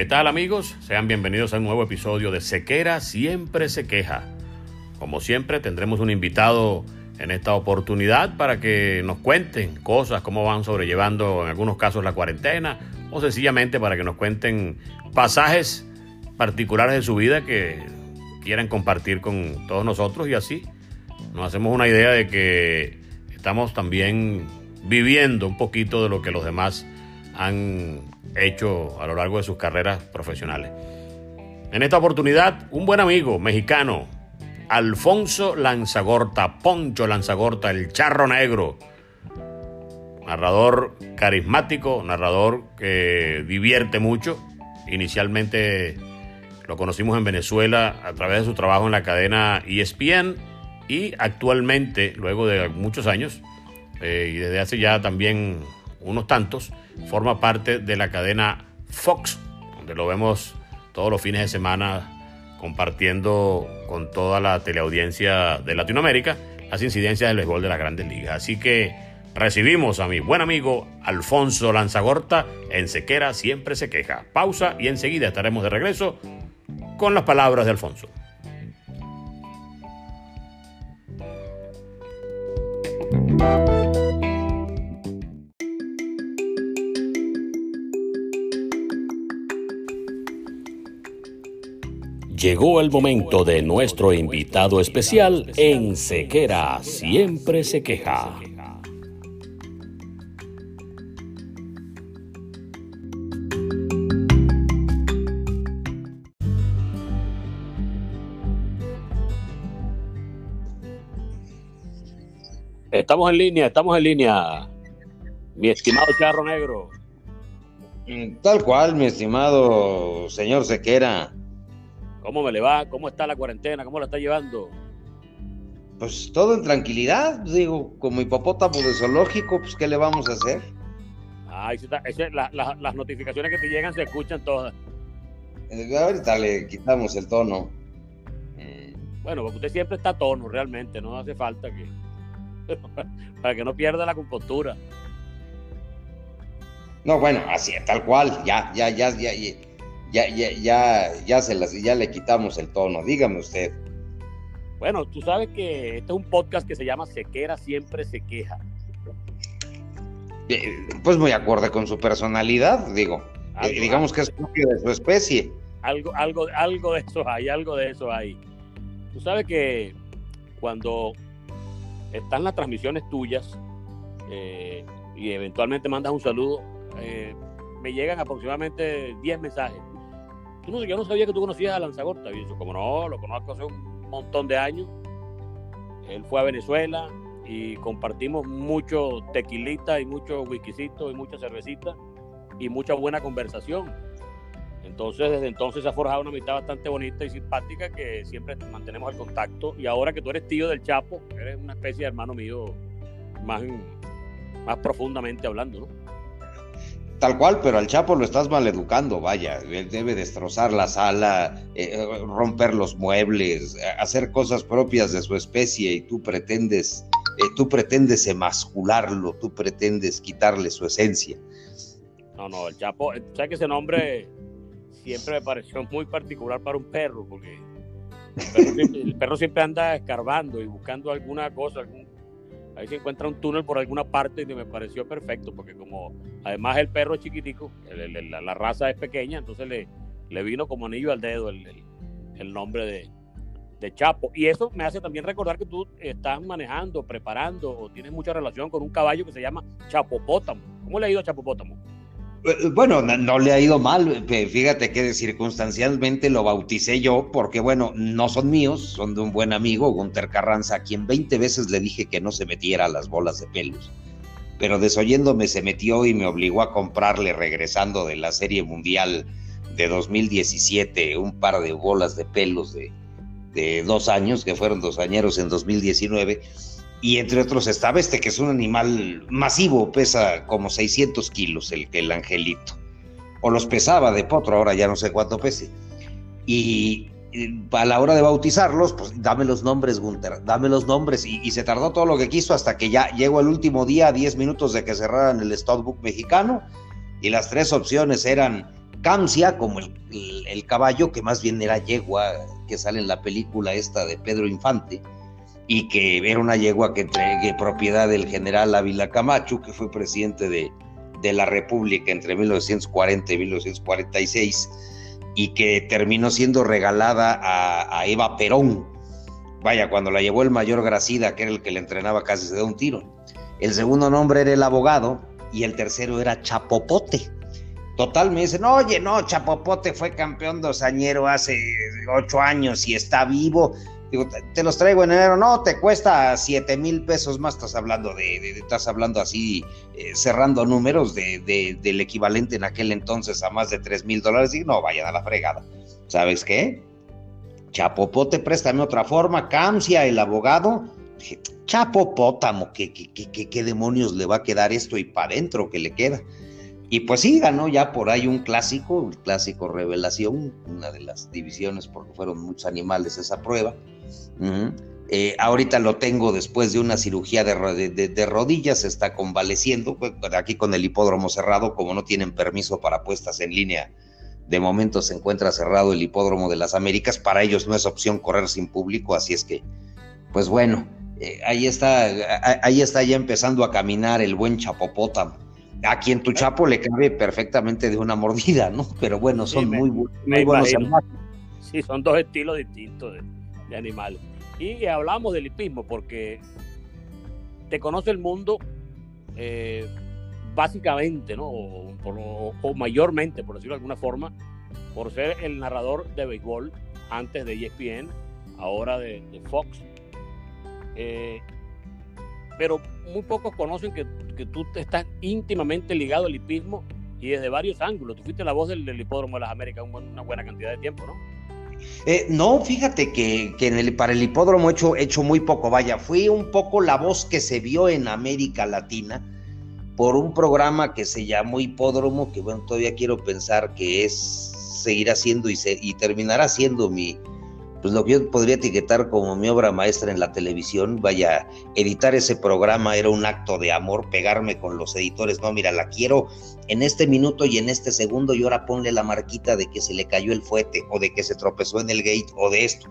¿Qué tal amigos? Sean bienvenidos a un nuevo episodio de Sequera Siempre se queja. Como siempre tendremos un invitado en esta oportunidad para que nos cuenten cosas, cómo van sobrellevando en algunos casos la cuarentena o sencillamente para que nos cuenten pasajes particulares de su vida que quieran compartir con todos nosotros y así nos hacemos una idea de que estamos también viviendo un poquito de lo que los demás han hecho a lo largo de sus carreras profesionales. En esta oportunidad, un buen amigo mexicano, Alfonso Lanzagorta, Poncho Lanzagorta, el charro negro, narrador carismático, narrador que divierte mucho. Inicialmente lo conocimos en Venezuela a través de su trabajo en la cadena ESPN y actualmente, luego de muchos años, eh, y desde hace ya también unos tantos, forma parte de la cadena Fox, donde lo vemos todos los fines de semana compartiendo con toda la teleaudiencia de Latinoamérica las incidencias del béisbol de las grandes ligas. Así que recibimos a mi buen amigo Alfonso Lanzagorta en Sequera Siempre se queja. Pausa y enseguida estaremos de regreso con las palabras de Alfonso. Llegó el momento de nuestro invitado especial en Sequera Siempre se queja. Estamos en línea, estamos en línea. Mi estimado Charro Negro. Tal cual, mi estimado señor Sequera. ¿Cómo me le va? ¿Cómo está la cuarentena? ¿Cómo la está llevando? Pues todo en tranquilidad, digo, como hipopótamo de zoológico, pues ¿qué le vamos a hacer? Ay, las notificaciones que te llegan se escuchan todas. Eh, ahorita le quitamos el tono. Bueno, porque usted siempre está a tono, realmente, no hace falta que... para que no pierda la compostura. No, bueno, así, tal cual, ya, ya, ya, ya, ya ya, ya, ya, ya, se las, ya le quitamos el tono. Dígame usted. Bueno, tú sabes que este es un podcast que se llama Sequera siempre se queja. Eh, pues muy acorde con su personalidad, digo. Eh, digamos que es propio de su especie. Algo, algo, algo de eso hay, algo de eso hay. Tú sabes que cuando están las transmisiones tuyas eh, y eventualmente mandas un saludo, me llegan aproximadamente 10 mensajes yo no sabía que tú conocías a Lanzagorta. Y eso, como no, lo conozco hace un montón de años. Él fue a Venezuela y compartimos mucho tequilita y mucho whiskycito y mucha cervecita y mucha buena conversación. Entonces, desde entonces se ha forjado una amistad bastante bonita y simpática que siempre mantenemos el contacto. Y ahora que tú eres tío del Chapo, eres una especie de hermano mío más, más profundamente hablando, ¿no? Tal cual, pero al Chapo lo estás maleducando, vaya. Él debe destrozar la sala, eh, romper los muebles, hacer cosas propias de su especie y tú pretendes, eh, tú pretendes emascularlo, tú pretendes quitarle su esencia. No, no, el Chapo, ¿sabes que ese nombre siempre me pareció muy particular para un perro? Porque el perro siempre, anda escarbando y buscando alguna cosa, algún ahí se encuentra un túnel por alguna parte y me pareció perfecto, porque como además el perro es chiquitico, la, raza es pequeña, entonces le, le vino como anillo al dedo el, el nombre de, de, Chapo. Y eso me hace también recordar que tú estás manejando, preparando o tienes mucha relación con un caballo que se llama Chapopótamo. ¿Cómo le ha ido a Chapopótamo? Eh, bueno, no, le ha ido mal. Fíjate que circunstancialmente lo bauticé yo porque, bueno, no son míos, son de un buen amigo, Gunter Carranza, a quien 20 veces le dije que no se metiera a las bolas de pelos. Pero desoyéndome se metió y me obligó a comprarle, regresando de la Serie Mundial de 2017, un par de bolas de pelos de, dos años, que fueron dos añeros en 2019 y entre otros estaba este que es un animal masivo, pesa como 600 kilos el, el angelito. O los pesaba de potro, ahora ya no sé cuánto pese. Y, a la hora de bautizarlos, pues dame los nombres, Gunter, dame los nombres. Y, se tardó todo lo que quiso hasta que ya llegó el último día, 10 minutos de que cerraran el Stockbook mexicano. Y las tres opciones eran Camcia, como el, el caballo, que más bien era yegua, que sale en la película esta de Pedro Infante y que era una yegua que entregue propiedad del general Ávila Camacho, que fue presidente de, de la República entre 1940 y 1946, y que terminó siendo regalada a, a, Eva Perón. Vaya, cuando la llevó el mayor Gracida, que era el que le entrenaba, casi se da un tiro. El segundo nombre era el abogado y el tercero era Chapopote. Total, me dicen, oye, no, Chapopote fue campeón dosañero hace ocho años y está vivo. Digo, te, los traigo en enero, no, te cuesta siete mil pesos más, estás hablando de, estás hablando así, eh, cerrando números de, del equivalente en aquel entonces a más de tres mil dólares, y no, vayan a la fregada. ¿Sabes qué? Chapopote, préstame otra forma, Camcia, el abogado, Chapopótamo, ¿qué, qué, qué, qué demonios le va a quedar esto y para adentro que le queda? Y pues sí, ganó ya por ahí un clásico, el clásico revelación, una de las divisiones porque fueron muchos animales esa prueba. Eh, ahorita lo tengo después de una cirugía de, rodillas, está convaleciendo, pues, aquí con el hipódromo cerrado, como no tienen permiso para puestas en línea, de momento se encuentra cerrado el hipódromo de las Américas, para ellos no es opción correr sin público, así es que, pues bueno, eh, ahí está, ahí está ya empezando a caminar el buen Chapopótamo. A quien tu chapo le cabe perfectamente de una mordida, ¿no? Pero bueno, son muy, muy buenos animales. Sí, son dos estilos distintos de animales. Y hablamos del hipismo porque te conoce el mundo eh, básicamente, ¿no? O, mayormente, por decirlo de alguna forma, por ser el narrador de béisbol antes de ESPN, ahora de, Fox. Eh, pero muy pocos conocen que, que, tú estás íntimamente ligado al hipismo y desde varios ángulos. Tú fuiste la voz del, del Hipódromo de las Américas una buena cantidad de tiempo, ¿no? Eh, no, fíjate que, el, para el hipódromo he hecho, muy poco, vaya, fui un poco la voz que se vio en América Latina por un programa que se llamó Hipódromo, que bueno, todavía quiero pensar que es, seguirá siendo y, y terminará siendo mi, pues lo que yo podría etiquetar como mi obra maestra en la televisión, vaya, editar ese programa era un acto de amor, pegarme con los editores, no, mira, la quiero en este minuto y en este segundo y ahora ponle la marquita de que se le cayó el fuete o de que se tropezó en el gate o de esto,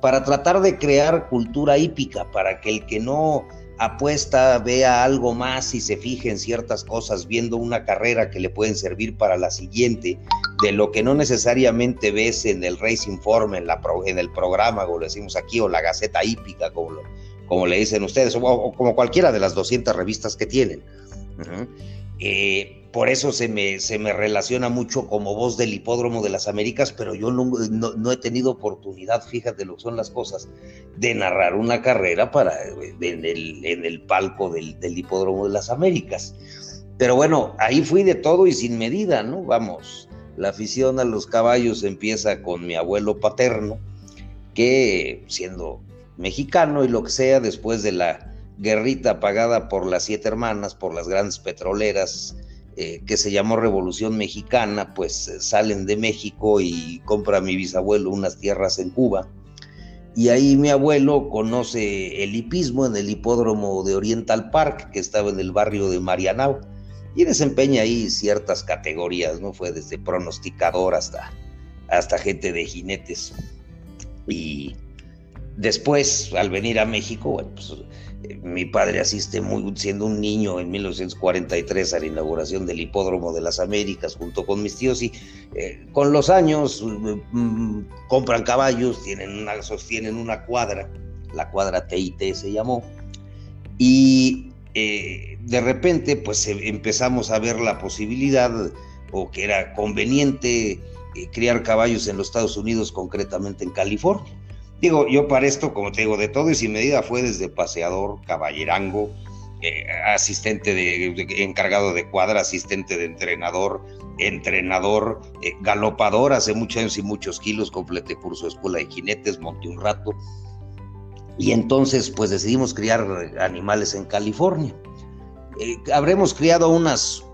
para tratar de crear cultura hípica, para que el que no apuesta, vea algo más y se fije en ciertas cosas, viendo una carrera que le pueden servir para la siguiente, de lo que no necesariamente ves en el Racing Form, en, la en el programa, como lo decimos aquí, o la Gaceta Hípica, como, como le dicen ustedes, o, como cualquiera de las 200 revistas que tienen. Eh, por eso se me, se me relaciona mucho como voz del hipódromo de las Américas, pero yo no, no, he tenido oportunidad, fíjate lo que son las cosas, de narrar una carrera para, en, el, en el palco del, del hipódromo de las Américas. Pero bueno, ahí fui de todo y sin medida, ¿no? Vamos, la afición a los caballos empieza con mi abuelo paterno, que siendo mexicano y lo que sea, después de la guerrita pagada por las siete hermanas, por las grandes petroleras, eh, que se llamó Revolución Mexicana, pues eh, salen de México y compra mi bisabuelo unas tierras en Cuba. Y ahí mi abuelo conoce el hipismo en el hipódromo de Oriental Park, que estaba en el barrio de Marianao, y desempeña ahí ciertas categorías, ¿no? Fue desde pronosticador hasta, hasta gente de jinetes. Y después, al venir a México, bueno, pues mi padre asiste muy, siendo un niño en 1943 a la inauguración del Hipódromo de las Américas junto con mis tíos y eh, con los años mm, compran caballos, tienen una, sostienen una cuadra, la cuadra TIT se llamó, y eh, de repente pues empezamos a ver la posibilidad o que era conveniente eh, criar caballos en los Estados Unidos, concretamente en California. Digo, yo para esto, como te digo, de todo y sin medida fue desde paseador, caballerango, eh, asistente de, encargado de cuadra, asistente de entrenador, entrenador, eh, galopador, hace muchos años y muchos kilos, completé curso de escuela de jinetes, monté un rato. Y entonces, pues decidimos criar animales en California. Eh, habremos criado unas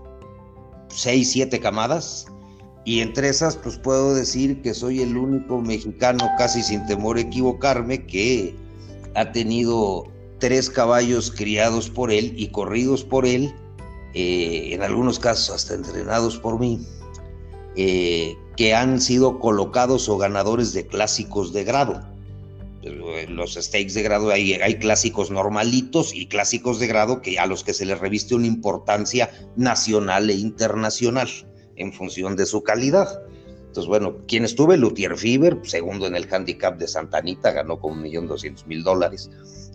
seis, siete camadas y entre esas, pues puedo decir que soy el único mexicano, casi sin temor a equivocarme, que ha tenido tres caballos criados por él y corridos por él, eh, en algunos casos hasta entrenados por mí, eh, que han sido colocados o ganadores de clásicos de grado. Los stakes de grado hay, hay clásicos normalitos y clásicos de grado que a los que se les reviste una importancia nacional e internacional en función de su calidad. Entonces, bueno, ¿quién estuve? Luthier Fiber, segundo en el handicap de Santa Anita, ganó con un millón doscientos mil dólares.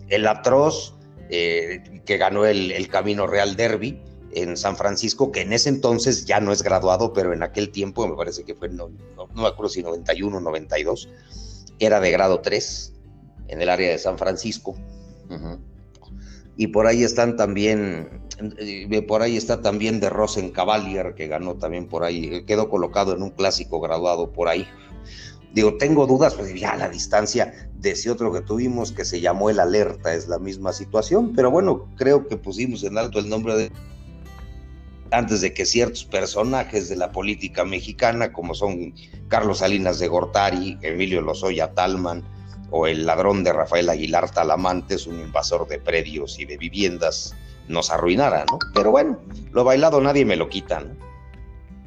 El Atroz, eh, que ganó el, Camino Real Derby en San Francisco, que en ese entonces ya no es graduado, pero en aquel tiempo, me parece que fue, no, no, me acuerdo si 91 o 92, era de grado 3 en el área de San Francisco. Y por ahí están también eh, por ahí está también de Rosen Cavalier, que ganó también por ahí, eh, quedó colocado en un clásico graduado por ahí. Digo, tengo dudas, pues ya la distancia de ese otro que tuvimos que se llamó el Alerta es la misma situación, pero bueno, creo que pusimos en alto el nombre de antes de que ciertos personajes de la política mexicana, como son Carlos Salinas de Gortari, Emilio Lozoya Talman, o el ladrón de Rafael Aguilar Talamantes, un invasor de predios y de viviendas, nos arruinara, ¿no? Pero bueno, lo bailado nadie me lo quita, ¿no?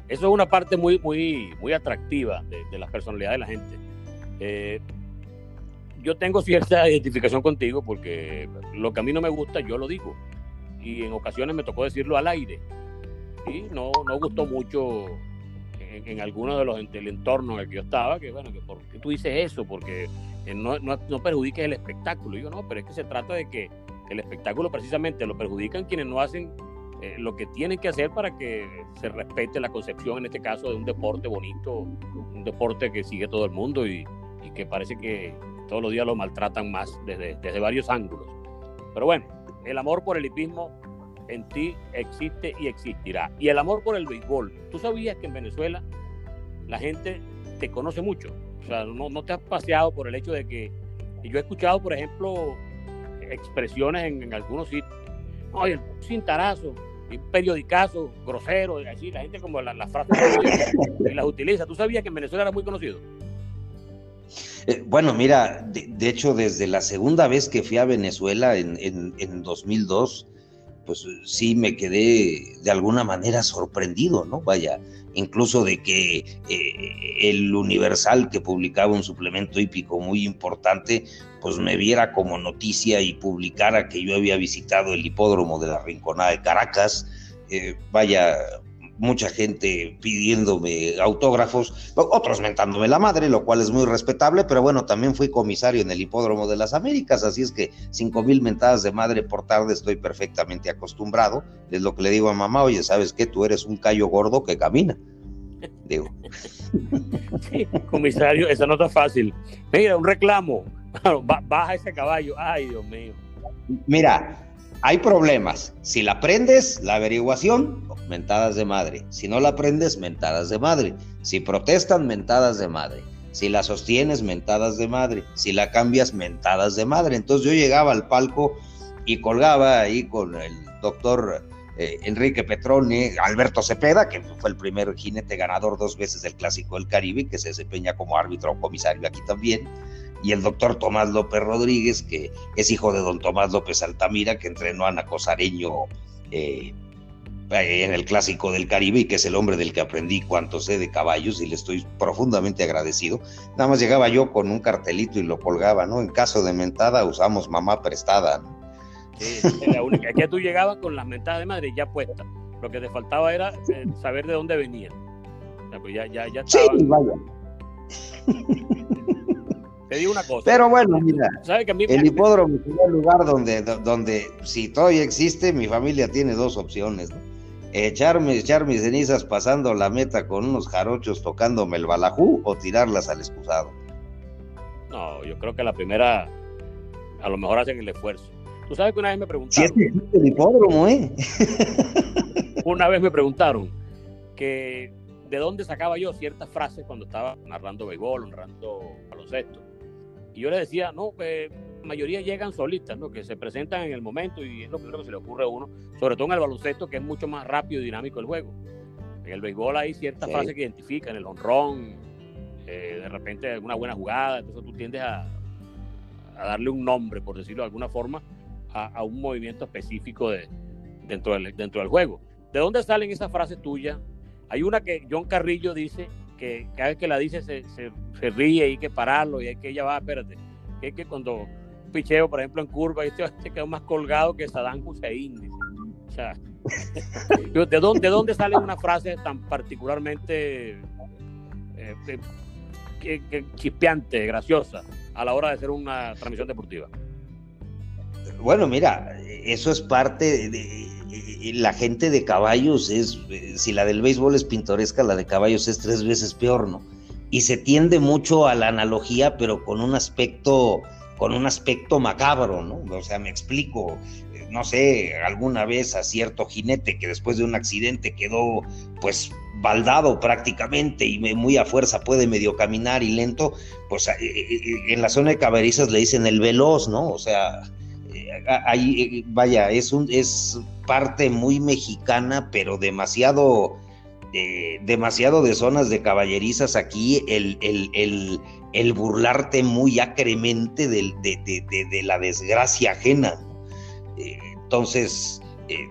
Eso es una parte muy, muy, muy atractiva de, la personalidad de la gente. Eh, yo tengo cierta identificación contigo porque lo que a mí no me gusta, yo lo digo. Y en ocasiones me tocó decirlo al aire. Y no, no gustó mucho en, en alguno de los del entorno en el que yo estaba, que bueno, que ¿por qué tú dices eso? Porque no, no, no el espectáculo. Y yo no, pero es que se trata de que el espectáculo precisamente lo perjudican quienes no hacen eh, lo que tienen que hacer para que se respete la concepción, en este caso, de un deporte bonito, un deporte que sigue todo el mundo y, que parece que todos los días lo maltratan más desde, desde varios ángulos. Pero bueno, el amor por el hipismo en ti existe y existirá. Y el amor por el béisbol. ¿Tú sabías que en Venezuela la gente te conoce mucho? O sea, no, no te has paseado por el hecho de que... Yo he escuchado, por ejemplo, expresiones en, algunos sitios. Oye, el cintarazo, y periodicazo, grosero, así, la gente como las la frases y las utiliza. ¿Tú sabías que en Venezuela era muy conocido? Eh, bueno, mira, de, hecho, desde la segunda vez que fui a Venezuela en, en, en 2002, pues sí me quedé de alguna manera sorprendido, ¿no? Vaya, incluso de que eh, el Universal, que publicaba un suplemento hípico muy importante, pues me viera como noticia y publicara que yo había visitado el hipódromo de la Rinconada de Caracas. Eh, vaya, mucha gente pidiéndome autógrafos, otros mentándome la madre, lo cual es muy respetable, pero bueno, también fui comisario en el Hipódromo de las Américas, así es que cinco mil mentadas de madre por tarde estoy perfectamente acostumbrado. Es lo que le digo a mamá, oye, ¿sabes qué? Tú eres un callo gordo que camina. Digo. Sí, comisario, eso no está fácil. Mira, un reclamo. Baja ese caballo. Ay, Dios mío. Mira, hay problemas. Si la aprendes, la averiguación, mentadas de madre. Si no la aprendes, mentadas de madre. Si protestan, mentadas de madre. Si la sostienes, mentadas de madre. Si la cambias, mentadas de madre. Entonces yo llegaba al palco y colgaba ahí con el doctor eh, Enrique Petroni, Alberto Cepeda, que fue el primer jinete ganador dos veces del Clásico del Caribe, que se desempeña como árbitro o comisario aquí también, y el doctor Tomás López Rodríguez, que es hijo de don Tomás López Altamira, que entrenó a Ana Cosareño eh, en el Clásico del Caribe y que es el hombre del que aprendí cuánto sé de caballos y le estoy profundamente agradecido. Nada más llegaba yo con un cartelito y lo colgaba, ¿no? En caso de mentada usamos mamá prestada, ¿no? Sí, la única. Aquí tú llegabas con las mentadas de madre ya puestas. Lo que te faltaba era eh, saber de dónde venían. pues ya, ya, ya estaba. Sí, vaya. Te digo una cosa. Pero bueno, mira, el hipódromo es un lugar donde, donde, si todavía existe, mi familia tiene dos opciones. Echarme, echar mis cenizas pasando la meta con unos jarochos tocándome el balajú o tirarlas al excusado. No, yo creo que la primera, a lo mejor hacen el esfuerzo. Tú sabes que una vez me preguntaron. Sí, es el hipódromo, ¿eh? una vez me preguntaron que de dónde sacaba yo ciertas frases cuando estaba narrando béisbol, narrando baloncesto. Y yo le decía, no, que la mayoría llegan solitas, ¿no? que se presentan en el momento y es lo primero que se le ocurre a uno, sobre todo en el baloncesto, que es mucho más rápido y dinámico el juego. En el béisbol hay ciertas frases que identifican, el honrón, eh, de repente alguna buena jugada, entonces tú tiendes a, a darle un nombre, por decirlo de alguna forma, a, un movimiento específico de, dentro, del, dentro del juego. ¿De dónde salen esas frases tuyas? Hay una que John Carrillo dice que cada vez que la dice se, se, ríe y hay que pararlo y hay que ya va, espérate. Que es que cuando picheo, por ejemplo, en curva, este, este quedó más colgado que Saddam Hussein. O sea, ¿de dónde, ¿de dónde sale una frase tan particularmente eh, que, chispeante, graciosa, a la hora de hacer una transmisión deportiva? Bueno, mira, eso es parte de, la gente de caballos es, si la del béisbol es pintoresca, la de caballos es tres veces peor, ¿no? Y se tiende mucho a la analogía, pero con un aspecto, con un aspecto macabro, ¿no? O sea, me explico, no sé, alguna vez a cierto jinete que después de un accidente quedó, pues, baldado prácticamente y muy a fuerza puede medio caminar y lento, pues eh, eh, en la zona de caberizas le dicen el veloz, ¿no? O sea, ahí, eh, vaya, es, un, es parte muy mexicana, pero demasiado, eh, demasiado de zonas de caballerizas aquí, el, el, el, burlarte muy acremente de, de, la desgracia ajena. Eh, entonces,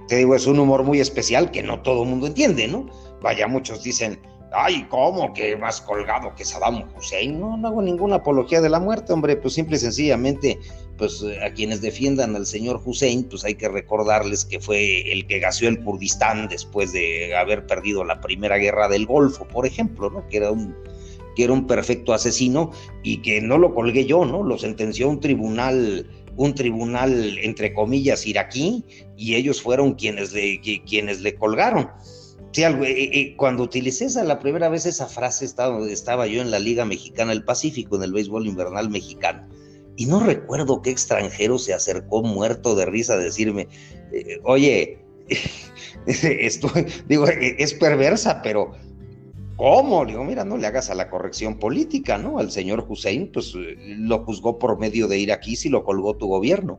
te digo, es un humor muy especial que no todo el mundo entiende, ¿no? Vaya, muchos dicen, ay, ¿cómo que más colgado que Saddam Hussein? No, no hago ninguna apología de la muerte, hombre, pues simple y sencillamente, pues eh, a quienes defiendan al señor Hussein, pues hay que recordarles que fue el que gaseó el Kurdistán después de haber perdido la primera guerra del Golfo, por ejemplo, ¿no? Que era un que era un perfecto asesino y que no lo colgué yo, ¿no? Lo sentenció un tribunal un tribunal entre comillas iraquí y ellos fueron quienes le, quienes le colgaron. Sí, algo, eh, eh, cuando utilicé esa la primera vez esa frase estaba, estaba yo en la Liga Mexicana del Pacífico, en el béisbol invernal mexicano, y no recuerdo qué extranjero se acercó muerto de risa a decirme, eh, oye, estoy, digo, es perversa, pero ¿cómo? Digo, mira, no le hagas a la corrección política, ¿no? Al señor Hussein, pues lo juzgó por medio de ir aquí si lo colgó tu gobierno.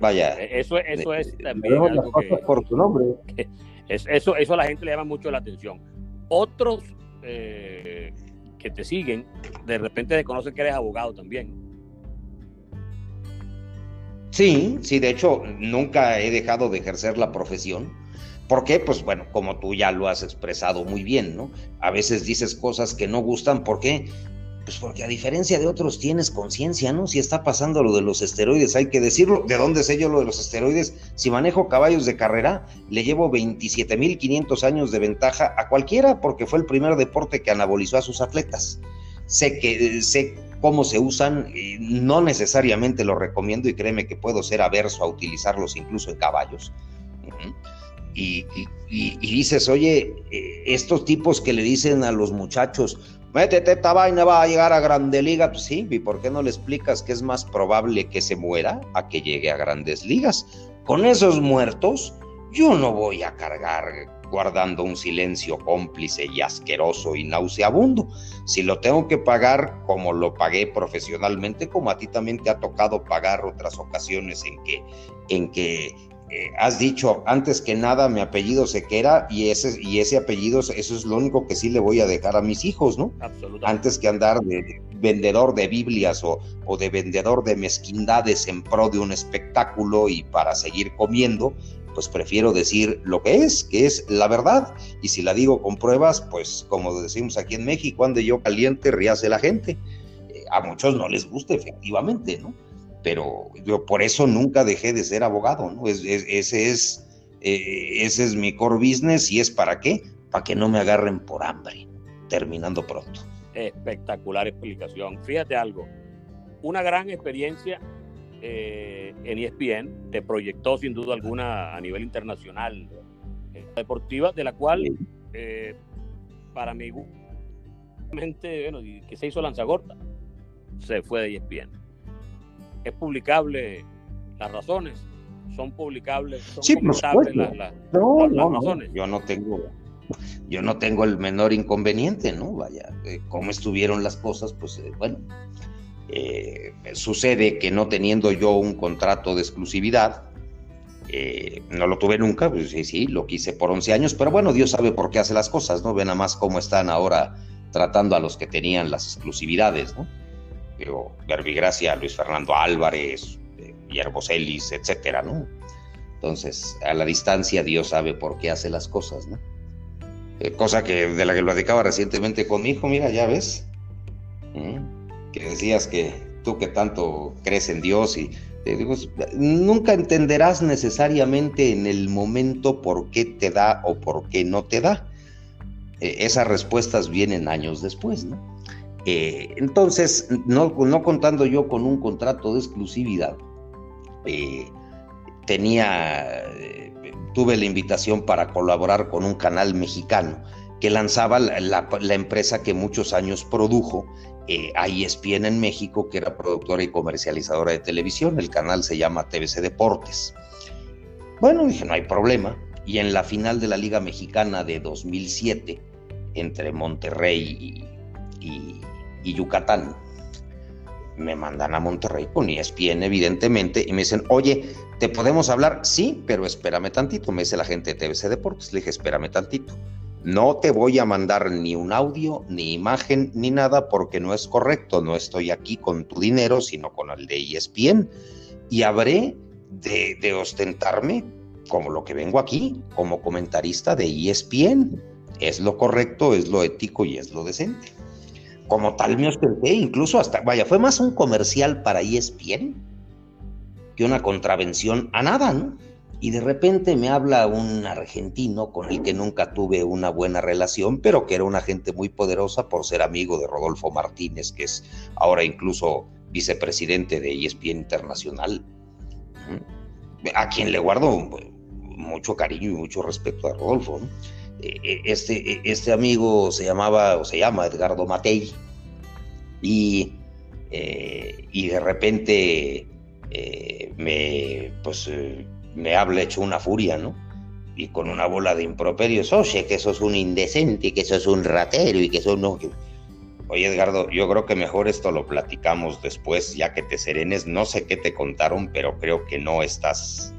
Vaya. Eso, eso es también algo que, por tu nombre eso, eso a la gente le llama mucho la atención. Otros eh, que te siguen, de repente desconocen que eres abogado también. Sí, sí, de hecho, nunca he dejado de ejercer la profesión. ¿Por qué? Pues bueno, como tú ya lo has expresado muy bien, ¿no? A veces dices cosas que no gustan, ¿por qué? Pues porque a diferencia de otros tienes conciencia, ¿no? Si está pasando lo de los esteroides, hay que decirlo. ¿De dónde sé yo lo de los esteroides? Si manejo caballos de carrera, le llevo 27.500 años de ventaja a cualquiera porque fue el primer deporte que anabolizó a sus atletas. Sé que sé cómo se usan, no necesariamente lo recomiendo y créeme que puedo ser averso a utilizarlos incluso en caballos. Y, y, dices, oye, eh, estos tipos que le dicen a los muchachos, métete esta vaina, va a llegar a Grande Liga. Pues sí, ¿y por qué no le explicas que es más probable que se muera a que llegue a Grandes Ligas? Con esos muertos, yo no voy a cargar guardando un silencio cómplice y asqueroso y nauseabundo. Si lo tengo que pagar como lo pagué profesionalmente, como a ti también te ha tocado pagar otras ocasiones en que, en que eh, has dicho antes que nada mi apellido Sequera y ese, y ese apellido, eso es lo único que sí le voy a dejar a mis hijos, ¿no? Absolutamente. Antes que andar de vendedor de Biblias o, o de vendedor de mezquindades en pro de un espectáculo y para seguir comiendo, pues prefiero decir lo que es, que es la verdad. Y si la digo con pruebas, pues como decimos aquí en México, ande yo caliente, ríase la gente. Eh, a muchos no les gusta, efectivamente, ¿no? Pero yo por eso nunca dejé de ser abogado, ¿no? ese, es, eh, ese es mi core business y es para qué? Para que no me agarren por hambre, terminando pronto. Espectacular explicación. Fíjate algo, una gran experiencia eh, en ESPN, te proyectó sin duda alguna a nivel internacional eh, deportiva, de la cual eh, para mí, bueno, que se hizo lanzagorta, se fue de ESPN. Es publicable las razones, son publicables, son sí, publicables las, no, no, razones. Yo no tengo yo no tengo el menor inconveniente, ¿no? Vaya, cómo estuvieron las cosas, pues bueno, eh, sucede que no teniendo yo un contrato de exclusividad, eh, no lo tuve nunca, pues sí, sí, lo quise por 11 años, pero bueno, Dios sabe por qué hace las cosas, ¿no? Ven a más cómo están ahora tratando a los que tenían las exclusividades, ¿no? Pero Verbigracia, Luis Fernando Álvarez, eh, Guillermo Celis, etcétera, ¿no? Entonces, a la distancia, Dios sabe por qué hace las cosas, ¿no? cosa que de la que platicaba recientemente con mi hijo, mira, ya ves que decías que tú que tanto crees en Dios y te digo, nunca entenderás necesariamente en el momento por qué te da o por qué no te da. Eh, esas respuestas vienen años después, ¿no? Eh, entonces, no, contando yo con un contrato de exclusividad, eh, tenía, tuve la invitación para colaborar con un canal mexicano que lanzaba la, empresa que muchos años produjo eh, a ESPN en México, que era productora y comercializadora de televisión. El canal se llama TVC Deportes. Bueno, dije, no hay problema. Y en la final de la Liga Mexicana de 2007, entre Monterrey y, Yucatán, me mandan a Monterrey con ESPN, evidentemente, y me dicen, oye, ¿te podemos hablar? Sí, pero espérame tantito. Me dice la gente de TVC Deportes. Le dije, espérame tantito. No te voy a mandar ni un audio, ni imagen, ni nada porque no es correcto. No estoy aquí con tu dinero, sino con el de ESPN. Y habré de, ostentarme como lo que vengo aquí, como comentarista de ESPN. Es lo correcto, es lo ético y es lo decente. Como tal me ostenté, incluso hasta, vaya, fue más un comercial para ESPN que una contravención a nada, ¿no? y de repente me habla un argentino con el que nunca tuve una buena relación, pero que era una gente muy poderosa por ser amigo de Rodolfo Martínez, que es ahora incluso vicepresidente de ESPN Internacional, a quien le guardo mucho cariño y mucho respeto a Rodolfo. E, este, e, este amigo se llamaba o se llama Edgardo Matei y, eh, y de repente eh, me pues eh, me habla hecho una furia, ¿no? Y con una bola de improperios, oye, que eso es un indecente, que eso es un ratero y que eso no... Oye, Edgardo, yo creo que mejor esto lo platicamos después, ya que te serenes. No sé qué te contaron, pero creo que no estás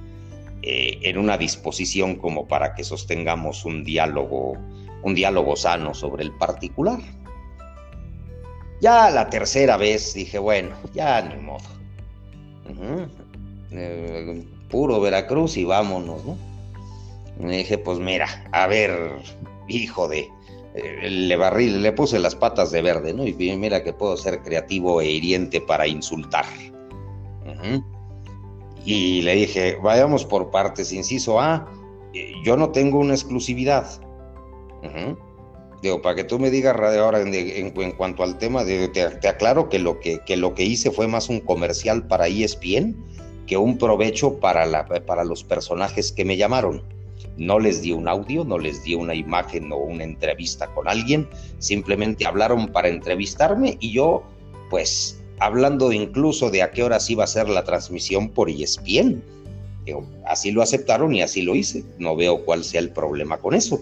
eh, en una disposición como para que sostengamos un diálogo, un diálogo sano sobre el particular. Ya la tercera vez dije, bueno, ya ni modo puro Veracruz y vámonos, ¿no? Dije, pues mira, a ver, hijo de... Eh, le barrí, le puse las patas de verde, ¿no? Y mira que puedo ser creativo e hiriente para insultar. Y le dije, vayamos por partes, inciso A, eh, yo no tengo una exclusividad. Digo, para que tú me digas ahora en, cuanto al tema, te, te, aclaro que lo que, que lo que hice fue más un comercial para ESPN que un provecho para, la, para los personajes que me llamaron. No les di un audio, no les di una imagen o una entrevista con alguien, simplemente hablaron para entrevistarme y yo, pues, hablando incluso de a qué horas iba a ser la transmisión por ESPN. así lo aceptaron y así lo hice. No veo cuál sea el problema con eso.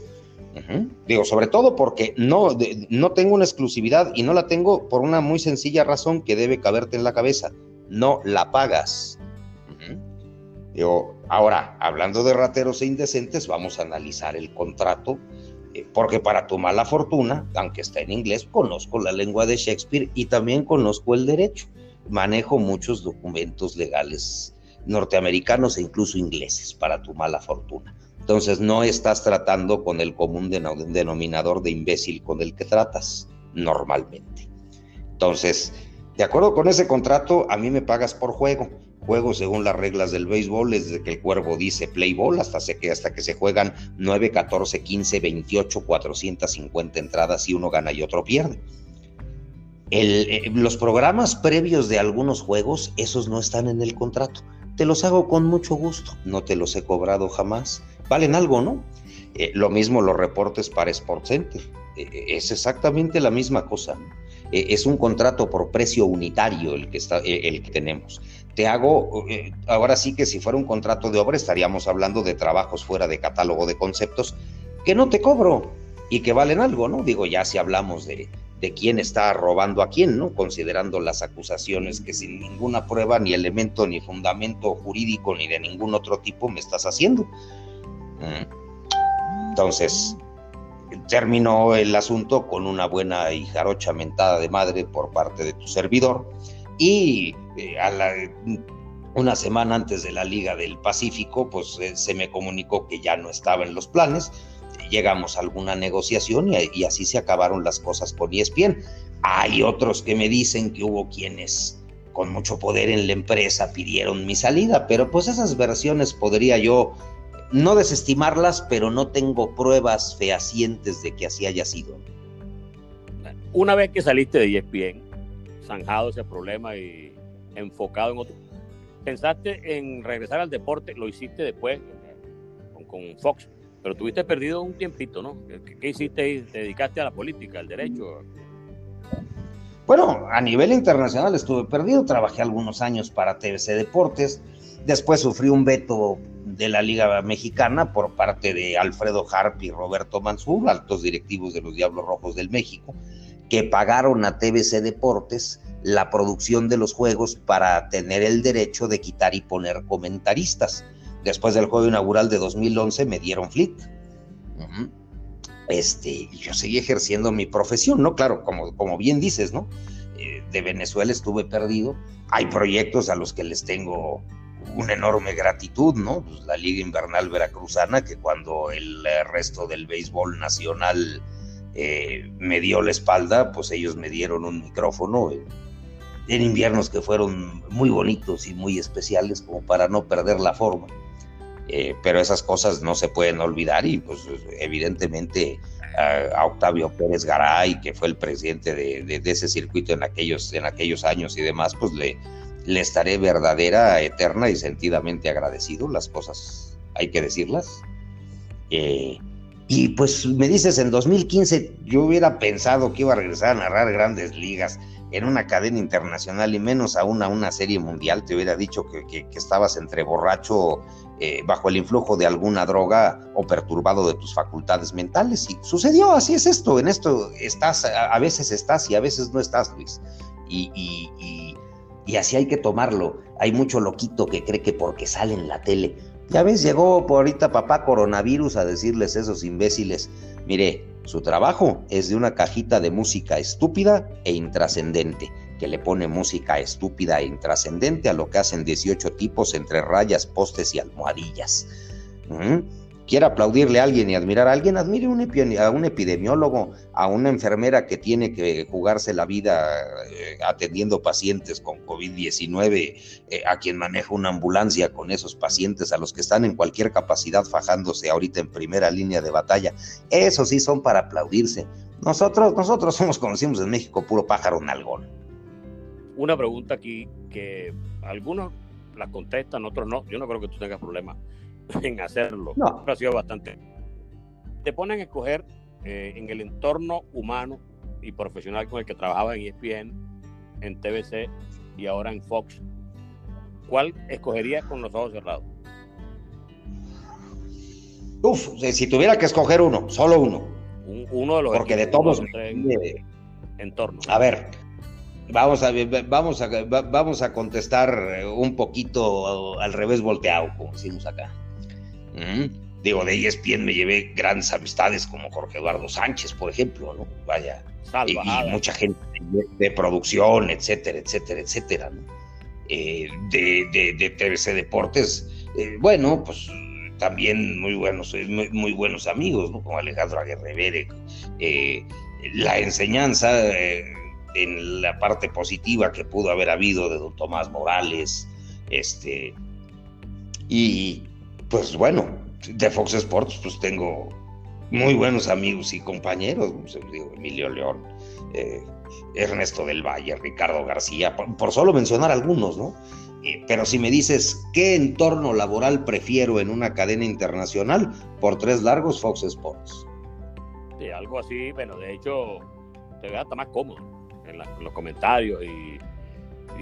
Digo, sobre todo porque no, no tengo una exclusividad y no la tengo por una muy sencilla razón que debe caberte en la cabeza. No la pagas. Digo, ahora, hablando de rateros e indecentes, vamos a analizar el contrato, porque para tu mala fortuna, aunque está en inglés, conozco la lengua de Shakespeare y también conozco el derecho. Manejo muchos documentos legales norteamericanos e incluso ingleses, para tu mala fortuna. Entonces no estás tratando con el común denominador de imbécil con el que tratas normalmente. Entonces, de acuerdo con ese contrato, a mí me pagas por juego. Juego según las reglas del béisbol, desde que el cuervo dice play ball hasta, que, hasta que se juegan 9, 14, 15, 28, 450 entradas y uno gana y otro pierde. Eh, los programas previos de algunos juegos, esos no están en el contrato. Te los hago con mucho gusto, no te los he cobrado jamás valen algo, ¿no? Eh, lo mismo los reportes para SportsCenter. Eh, eh, es exactamente la misma cosa. Es un contrato por precio unitario el que, está, el que tenemos. Te hago, ahora sí que si fuera un contrato de obra estaríamos hablando de trabajos fuera de catálogo de conceptos que no te cobro y que valen algo, ¿no? Digo, ya si hablamos de, de quién está robando a quién, ¿no? Considerando las acusaciones que sin ninguna prueba, ni elemento, ni fundamento jurídico, ni de ningún otro tipo me estás haciendo. Entonces, terminó el asunto con una buena y jarocha mentada de madre por parte de tu servidor y eh, a la, una semana antes de la Liga del Pacífico, pues eh, se me comunicó que ya no estaba en los planes, llegamos a alguna negociación y, así se acabaron las cosas con ESPN. Hay otros que me dicen que hubo quienes con mucho poder en la empresa pidieron mi salida, pero pues esas versiones podría yo no desestimarlas, pero no tengo pruebas fehacientes de que así haya sido. Una vez que saliste de ESPN, zanjado ese problema y enfocado en otro, pensaste en regresar al deporte, lo hiciste después con, Fox, pero tuviste perdido un tiempito, ¿no? ¿Qué, hiciste? ¿Te dedicaste a la política, al derecho? Bueno, a nivel internacional estuve perdido, trabajé algunos años para TVC Deportes, después sufrí un veto de la Liga Mexicana por parte de Alfredo Harp y Roberto Mansur, altos directivos de los Diablos Rojos del México, que pagaron a TBC Deportes la producción de los juegos para tener el derecho de quitar y poner comentaristas. Después del juego inaugural de 2011 me dieron flit. Este, yo seguí ejerciendo mi profesión, ¿no? Claro, como, como bien dices, ¿no? Eh, de Venezuela estuve perdido. Hay proyectos a los que les tengo una enorme gratitud, ¿no? Pues la Liga Invernal Veracruzana, que cuando el eh, resto del béisbol nacional eh, me dio la espalda, pues ellos me dieron un micrófono en inviernos que fueron muy bonitos y muy especiales, como para no perder la forma. Eh, pero esas cosas no se pueden olvidar y pues evidentemente a, Octavio Pérez Garay, que fue el presidente de, de, ese circuito en aquellos, en aquellos años y demás, pues le, le estaré verdadera, eterna y sentidamente agradecido. Las cosas hay que decirlas. Eh, y pues me dices, en 2015 yo hubiera pensado que iba a regresar a narrar grandes ligas en una cadena internacional y menos aún a una serie mundial. Te hubiera dicho que, estabas entre borracho, eh, bajo el influjo de alguna droga o perturbado de tus facultades mentales. Y sucedió, así es esto. En esto estás, a, veces estás y a veces no estás, Luis. y así hay que tomarlo. Hay mucho loquito que cree que porque sale en la tele. Ya ves, llegó por ahorita papá coronavirus a decirles esos imbéciles. Mire, su trabajo es de una cajita de música estúpida e intrascendente, que le pone música estúpida e intrascendente a lo que hacen 18 tipos entre rayas, postes y almohadillas. ¿Mm? Quiera aplaudirle a alguien y admirar a alguien, admire a un epidemiólogo, a una enfermera que tiene que jugarse la vida eh, atendiendo pacientes con COVID-19, eh, a quien maneja una ambulancia con esos pacientes, a los que están en cualquier capacidad fajándose ahorita en primera línea de batalla. Esos sí son para aplaudirse. Nosotros, nosotros somos conocidos en México puro pájaro nalgón. Una pregunta aquí que algunos la contestan, otros no. Yo no creo que tú tengas problema en hacerlo. No. ha sido bastante. Te ponen a escoger eh, en el entorno humano y profesional con el que trabajaba en ESPN, en TBC y ahora en Fox. ¿Cuál escogerías con los ojos cerrados? Uf, si tuviera que escoger uno, solo uno. uno de los. Porque de todos. entornos. A ver, Vamos a, vamos, a, vamos a contestar eh, un poquito al revés volteado, como decimos acá. Mm, digo, de ESPN me llevé grandes amistades como Jorge Eduardo Sánchez, por ejemplo, ¿no? Vaya. Y, mucha gente de, producción, etcétera, etcétera, etcétera, ¿no? Eh, de, de, TVC Deportes, eh, bueno, pues también muy buenos, muy, buenos amigos, ¿no? Como Alejandro Aguirre la enseñanza en la parte positiva que pudo haber habido de don Tomás Morales, este, y pues bueno, de Fox Sports pues tengo muy buenos amigos y compañeros, pues, Emilio León, eh, Ernesto del Valle, Ricardo García, por, solo mencionar algunos, ¿no? Eh, pero si me dices qué entorno laboral prefiero en una cadena internacional, por tres largos Fox Sports. Sí, algo así, bueno, de hecho, te vea hasta más cómodo en, los comentarios y,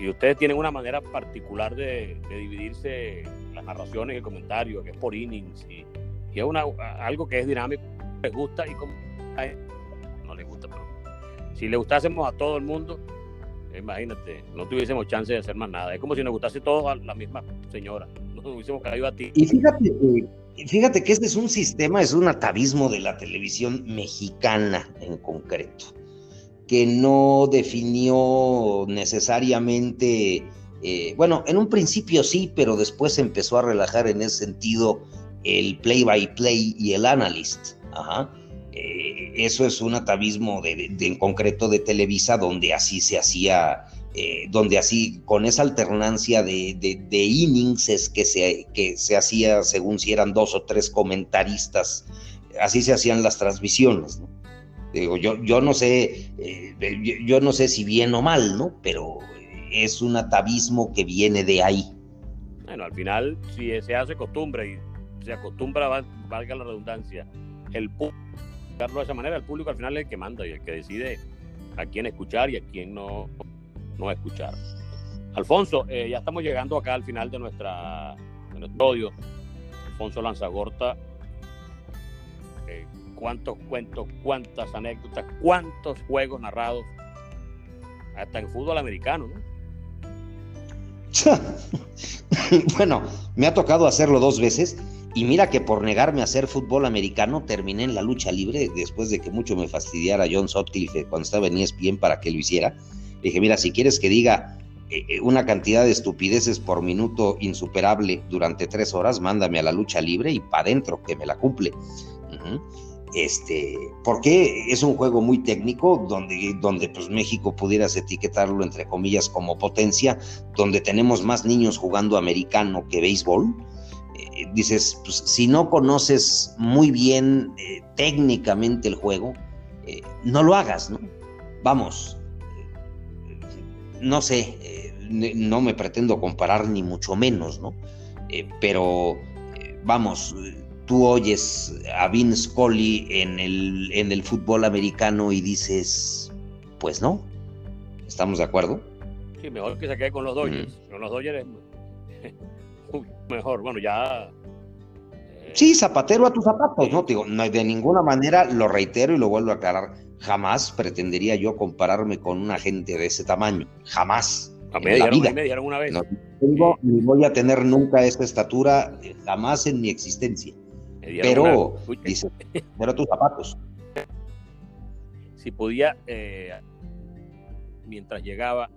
ustedes tienen una manera particular de, dividirse las narraciones y el comentario, que es por innings y, es una, algo que es dinámico, les gusta y como no les gusta, pero si le gustásemos a todo el mundo, imagínate, no tuviésemos chance de hacer más nada. Es como si nos gustase todo a la misma señora, hubiésemos caído a ti. Y fíjate que, fíjate que este es un sistema, es un atavismo de la televisión mexicana en concreto que no definió necesariamente, eh, bueno, en un principio sí, pero después empezó a relajar en ese sentido el play-by-play y el analyst. Eh, eso es un atavismo de, en concreto de Televisa, donde así se hacía, eh, donde así, con esa alternancia de, de, innings es que se, que se hacía según si eran dos o tres comentaristas, así se hacían las transmisiones. ¿no? Digo, yo, yo no sé, eh, yo, no sé si bien o mal, ¿no? Pero es un atavismo que viene de ahí. Bueno, al final, si se hace costumbre y se acostumbra, valga la redundancia, el público, de esa manera, el público al final es el que manda y el que decide a quién escuchar y a quién no, no escuchar. Alfonso, eh, ya estamos llegando acá al final de, nuestra, de nuestro audio. Alfonso Lanzagorta cuántos cuentos, cuántas anécdotas, cuántos juegos narrados, hasta en fútbol americano, ¿no? bueno, me ha tocado hacerlo dos veces y mira que por negarme a hacer fútbol americano terminé en la lucha libre después de que mucho me fastidiara John Sutcliffe cuando estaba en ESPN para que lo hiciera. Le dije, mira, si quieres que diga eh, eh, una cantidad de estupideces por minuto insuperable durante tres horas, mándame a la lucha libre y para adentro, que me la cumple este, porque es un juego muy técnico donde, donde pues México pudieras etiquetarlo entre comillas como potencia, donde tenemos más niños jugando americano que béisbol. Eh, dices, pues si no conoces muy bien eh, técnicamente el juego, eh, no lo hagas, ¿no? Vamos, no sé, no me pretendo comparar ni mucho menos, ¿no? pero vamos, tú oyes a Vince Scully en el, en el fútbol americano y dices, pues no, ¿estamos de acuerdo? Sí, mejor que se quede con los Dodgers. Con los Dodgers es mejor. Bueno, ya. Eh, sí, zapatero a tus zapatos, ¿no? Digo, no, de ninguna manera, lo reitero y lo vuelvo a aclarar, jamás pretendería yo compararme con una gente de ese tamaño. Jamás. en la vida. Me dijeron una vez. No tengo, ni voy a tener nunca esa estatura, jamás en mi existencia. Pero, dice, pero tus zapatos. Si podía, eh, mientras llegaba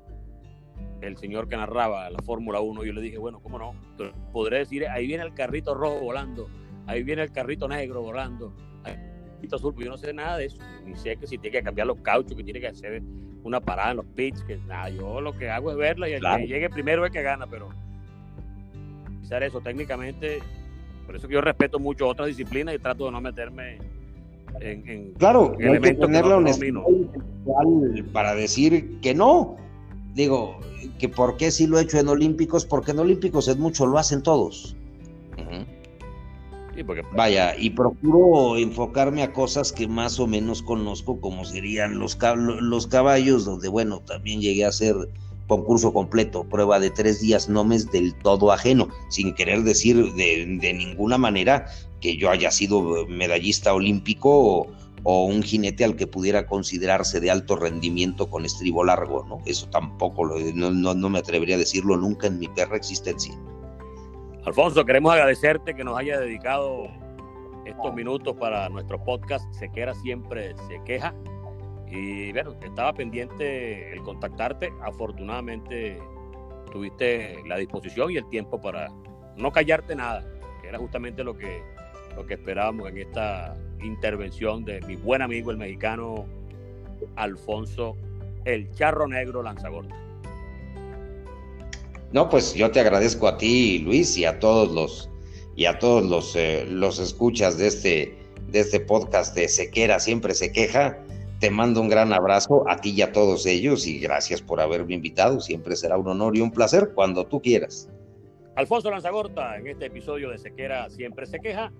el señor que narraba la Fórmula 1, yo le dije, bueno, ¿cómo no? Podré decir, ahí viene el carrito rojo volando, ahí viene el carrito negro volando, ahí viene el carrito azul, pues yo no sé nada de eso, ni sé que si tiene que cambiar los cauchos, que tiene que hacer una parada en los pits, que nada, yo lo que hago es verla y el que llegue primero es que gana, pero eso técnicamente por eso que yo respeto mucho otras disciplinas y trato de no meterme en, claro, hay que tener la honestidad para decir que no. Digo, que por qué si lo he hecho en Olímpicos, porque en Olímpicos es mucho, lo hacen todos. Vaya, y procuro enfocarme a cosas que más o menos conozco, como serían los, los caballos, donde, bueno, también llegué a hacer concurso completo, prueba de tres días, no me del todo ajeno, sin querer decir de, ninguna manera que yo haya sido medallista olímpico o, un jinete al que pudiera considerarse de alto rendimiento con estribo largo, ¿no? Eso tampoco, no, no me atrevería a decirlo nunca en mi perra existencia. Alfonso, queremos agradecerte que nos haya dedicado estos minutos para nuestro podcast Sequera Siempre Se Queja. Y bueno, estaba pendiente el contactarte. Afortunadamente tuviste la disposición y el tiempo para no callarte nada, que era justamente lo que, lo que esperábamos en esta intervención de mi buen amigo el mexicano Alfonso El Charro Negro Lanzagorta. No, pues yo te agradezco a ti, Luis, y a todos los y a todos los, eh, los escuchas de este, de este podcast de Sequera Siempre Se Queja. Te mando un gran abrazo a ti y a todos ellos y gracias por haberme invitado. Siempre será un honor y un placer cuando tú quieras. Alfonso Lanzagorta, en este episodio de Sequera Siempre Se Queja.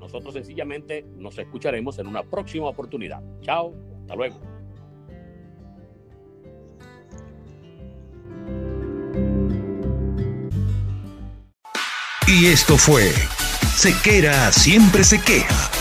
Nosotros sencillamente nos escucharemos en una próxima oportunidad. Chao, hasta luego. Y esto fue Sequera Siempre Se Queja